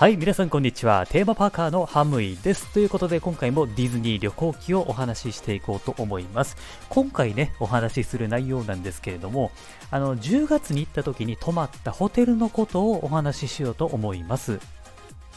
はい、皆さんこんにちは。テーマパーカーのハムイです。ということで今回もディズニー旅行記をお話ししていこうと思います。今回ね、お話しする内容なんですけれども、あの、10月に行った時に泊まったホテルのことをお話ししようと思います。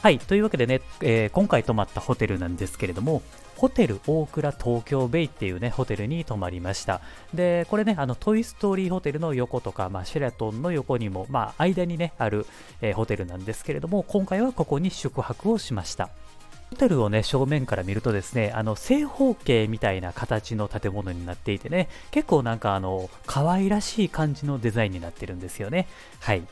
はい、というわけでね、えー、今回泊まったホテルなんですけれども、ホテル大倉東京ベイっていうね、ホテルに泊まりました。で、これね、あの、トイストーリーホテルの横とか、まあ、シェラトンの横にも、まあ、間にね、ある、えー、ホテルなんですけれども、今回はここに宿泊をしました。ホテルをね、正面から見るとですね、あの、正方形みたいな形の建物になっていてね、結構なんかあの、可愛らしい感じのデザインになってるんですよね。はい。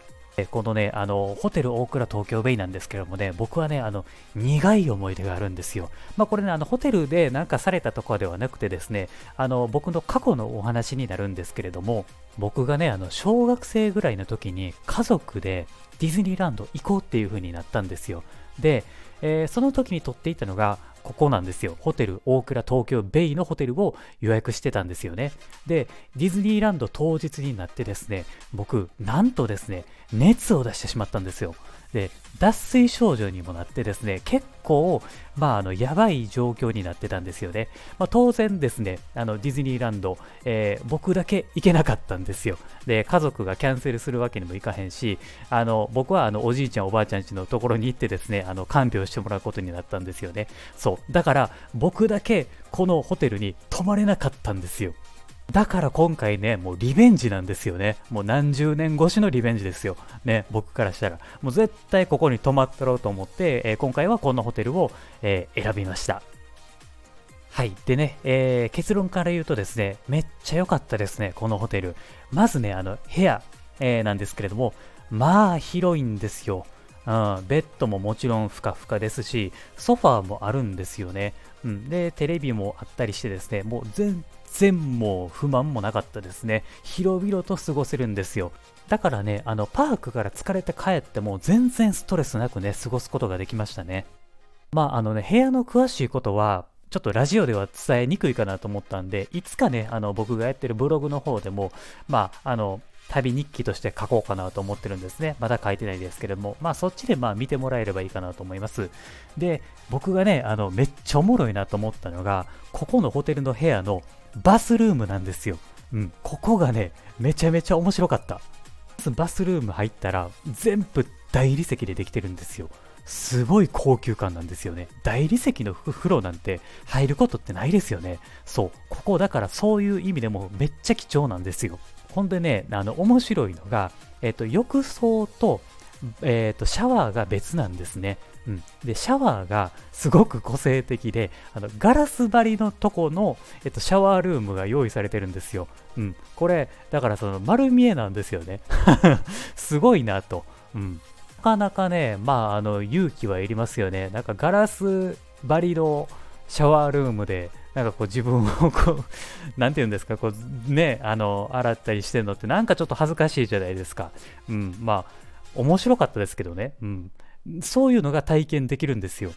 このね、あの、ホテル大倉東京ベイなんですけどもね、僕はね、あの、苦い思い出があるんですよ。まあ、これね、あの、ホテルでなんかされたとかではなくてですね、あの、僕の過去のお話になるんですけれども、僕がね、あの、小学生ぐらいの時に家族でディズニーランド行こうっていう風になったんですよ。で、えー、その時に撮っていたのが、ここなんですよ。ホテル大倉東京ベイのホテルを予約してたんですよね。で、ディズニーランド当日になってですね、僕、なんとですね、熱を出してしまったんですよ。で、脱水症状にもなってですね、結構、まあ、あの、やばい状況になってたんですよね。まあ、当然ですね、あの、ディズニーランド、えー、僕だけ行けなかったんですよ。で、家族がキャンセルするわけにもいかへんし、あの、僕は、あの、おじいちゃん、おばあちゃんちのところに行ってですね、あの、看病してもらうことになったんですよね。そう。だから、僕だけ、このホテルに泊まれなかったんですよ。だから今回ね、もうリベンジなんですよね。もう何十年越しのリベンジですよ。ね、僕からしたら。もう絶対ここに泊まったろうと思って、えー、今回はこのホテルを、えー、選びました。はい。でね、えー、結論から言うとですね、めっちゃ良かったですね、このホテル。まずね、あの、部屋、え、なんですけれども、まあ、広いんですよ。うん、ベッドももちろんふかふかですし、ソファーもあるんですよね。うん、で、テレビもあったりしてですね、もう全然も不満もなかったですね。広々と過ごせるんですよ。だからね、あの、パークから疲れて帰っても全然ストレスなくね、過ごすことができましたね。まあ、あのね、部屋の詳しいことは、ちょっとラジオでは伝えにくいかなと思ったんで、いつかね、あの、僕がやってるブログの方でも、まあ、あの、旅日記として書こうかなと思ってるんですね。まだ書いてないですけれども、まあそっちでまあ見てもらえればいいかなと思います。で、僕がね、あの、めっちゃおもろいなと思ったのが、ここのホテルの部屋のバスルームなんですよ。うん、ここがね、めちゃめちゃ面白かった。バスルーム入ったら、全部大理石でできてるんですよ。すごい高級感なんですよね。大理石の風呂なんて入ることってないですよね。そう。ここだからそういう意味でもめっちゃ貴重なんですよ。ほんでね、あの、面白いのが、えっ、と、浴槽と、えっ、と、シャワーが別なんですね。うん、でシャワーがすごく個性的であのガラス張りのとこの、えっと、シャワールームが用意されてるんですよ。うん、これだからその丸見えなんですよね。すごいなと。うん、なかなかね、まあ、あの勇気はいりますよね。なんかガラス張りのシャワールームでなんかこう自分をこう、なんて言うんですか、こうね、あの、洗ったりしてるのってなんかちょっと恥ずかしいじゃないですか。うん、まあ、面白かったですけどね。うん。そういうのが体験できるんですよ。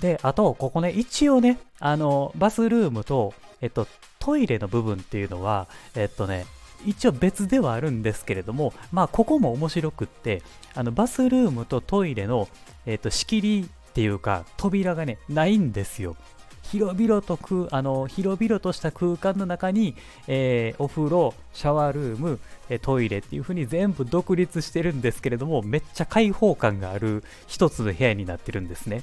で、あと、ここね、一応ね、あの、バスルームと、えっと、トイレの部分っていうのは、えっとね、一応別ではあるんですけれども、まあ、ここも面白くって、あの、バスルームとトイレの、えっと、仕切りっていうか、扉がね、ないんですよ。広々と空あの広々とした空間の中に、えー、お風呂、シャワールーム、えトイレっていう風に全部独立してるんですけれども、めっちゃ開放感がある一つの部屋になってるんですね。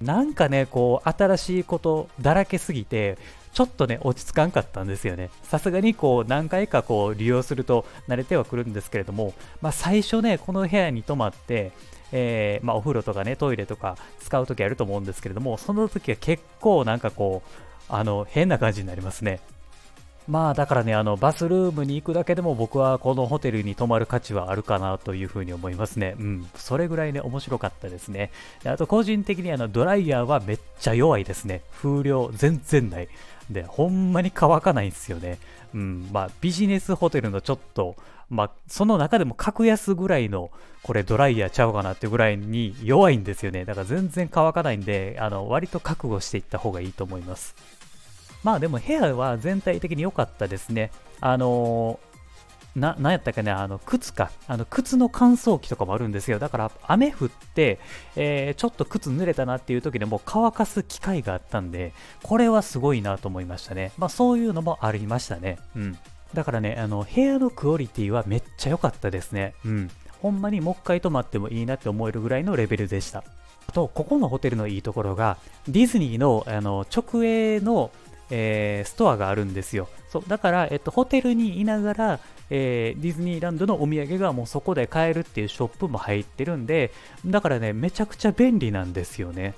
なんかね、こう、新しいことだらけすぎて、ちょっとね、落ち着かんかったんですよね。さすがにこう、何回かこう、利用すると慣れてはくるんですけれども、まあ最初ね、この部屋に泊まって、えー、まあ、お風呂とかね、トイレとか使うときあると思うんですけれども、その時は結構なんかこう、あの、変な感じになりますね。まあだからね、あのバスルームに行くだけでも僕はこのホテルに泊まる価値はあるかなというふうに思いますね。うん、それぐらいね、面白かったですね。であと個人的にあのドライヤーはめっちゃ弱いですね。風量全然ない。で、ほんまに乾かないんですよね。うん、まあビジネスホテルのちょっと、まあ、その中でも格安ぐらいの、これドライヤーちゃうかなっていうぐらいに弱いんですよね。だから全然乾かないんで、あの、割と覚悟していった方がいいと思います。まあでも部屋は全体的に良かったですね。あのーな、なんやったっけね、あの、靴か。あの、靴の乾燥機とかもあるんですよ。だから、雨降って、えー、ちょっと靴濡れたなっていう時でも乾かす機会があったんで、これはすごいなと思いましたね。まあ、そういうのもありましたね。うん。だからね、あの、部屋のクオリティはめっちゃ良かったですね。うん。ほんまにもう一回泊まってもいいなって思えるぐらいのレベルでした。あと、ここのホテルのいいところが、ディズニーのあの直営の、えー、ストアがあるんですよ。そうだから、えっと、ホテルにいながら、えー、ディズニーランドのお土産がもうそこで買えるっていうショップも入ってるんで、だからね、めちゃくちゃ便利なんですよね。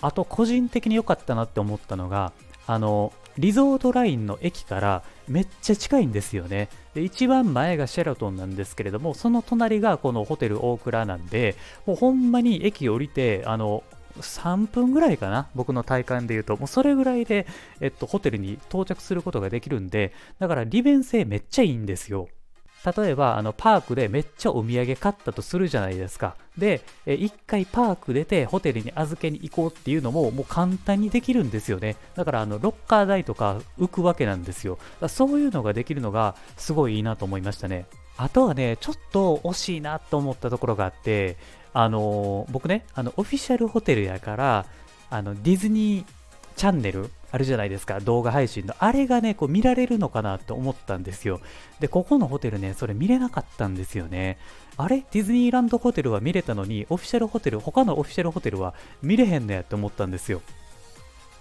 あと、個人的に良かったなって思ったのが、あの、リゾートラインの駅からめっちゃ近いんですよね。で、一番前がシェラトンなんですけれども、その隣がこのホテル大倉なんで、もうほんまに駅降りて、あの、3分ぐらいかな僕の体感で言うと、もうそれぐらいで、えっと、ホテルに到着することができるんで、だから利便性めっちゃいいんですよ。例えば、あの、パークでめっちゃお土産買ったとするじゃないですか。で、一回パーク出てホテルに預けに行こうっていうのももう簡単にできるんですよね。だから、あの、ロッカー代とか浮くわけなんですよ。そういうのができるのがすごいいいなと思いましたね。あとはね、ちょっと惜しいなと思ったところがあって、あの、僕ね、あの、オフィシャルホテルやから、あの、ディズニーチャンネルあるじゃないですか、動画配信の。あれがね、こう見られるのかなって思ったんですよ。で、ここのホテルね、それ見れなかったんですよね。あれ？ディズニーランドホテルは見れたのに、オフィシャルホテル、他のオフィシャルホテルは見れへんのやって思ったんですよ。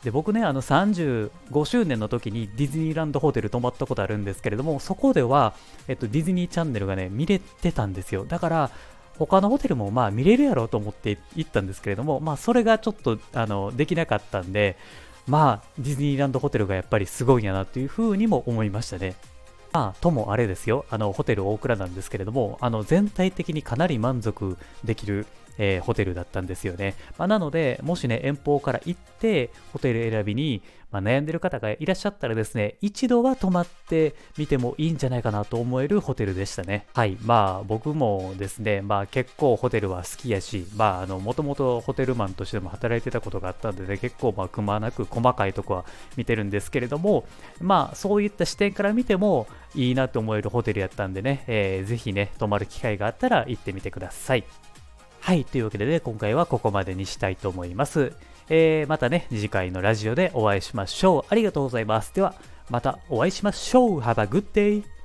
で僕ね、あの35周年の時にディズニーランドホテル泊まったことあるんですけれども、そこでは、えっと、ディズニーチャンネルがね、見れてたんですよ。だから、他のホテルもまあ見れるやろうと思って行ったんですけれども、まあそれがちょっとあのできなかったんで、まあディズニーランドホテルがやっぱりすごいんやなというふうにも思いましたね。まあ、ともあれですよ、あのホテル大倉なんですけれども、あの全体的にかなり満足できるえー、ホテルだったんですよね。まあ、なので、もしね、遠方から行って、ホテル選びに、まあ、悩んでる方がいらっしゃったらですね、一度は泊まってみてもいいんじゃないかなと思えるホテルでしたね。はい。まあ、僕もですね、まあ結構ホテルは好きやし、まあ、あの、もともとホテルマンとしても働いてたことがあったんでね、結構まあ、くまなく細かいとこは見てるんですけれども、まあ、そういった視点から見てもいいなと思えるホテルやったんでね、えー、ぜひね、泊まる機会があったら行ってみてください。はい、というわけでね、今回はここまでにしたいと思います。えー、またね、次回のラジオでお会いしましょう。ありがとうございます。では、またお会いしましょう。Have a good day!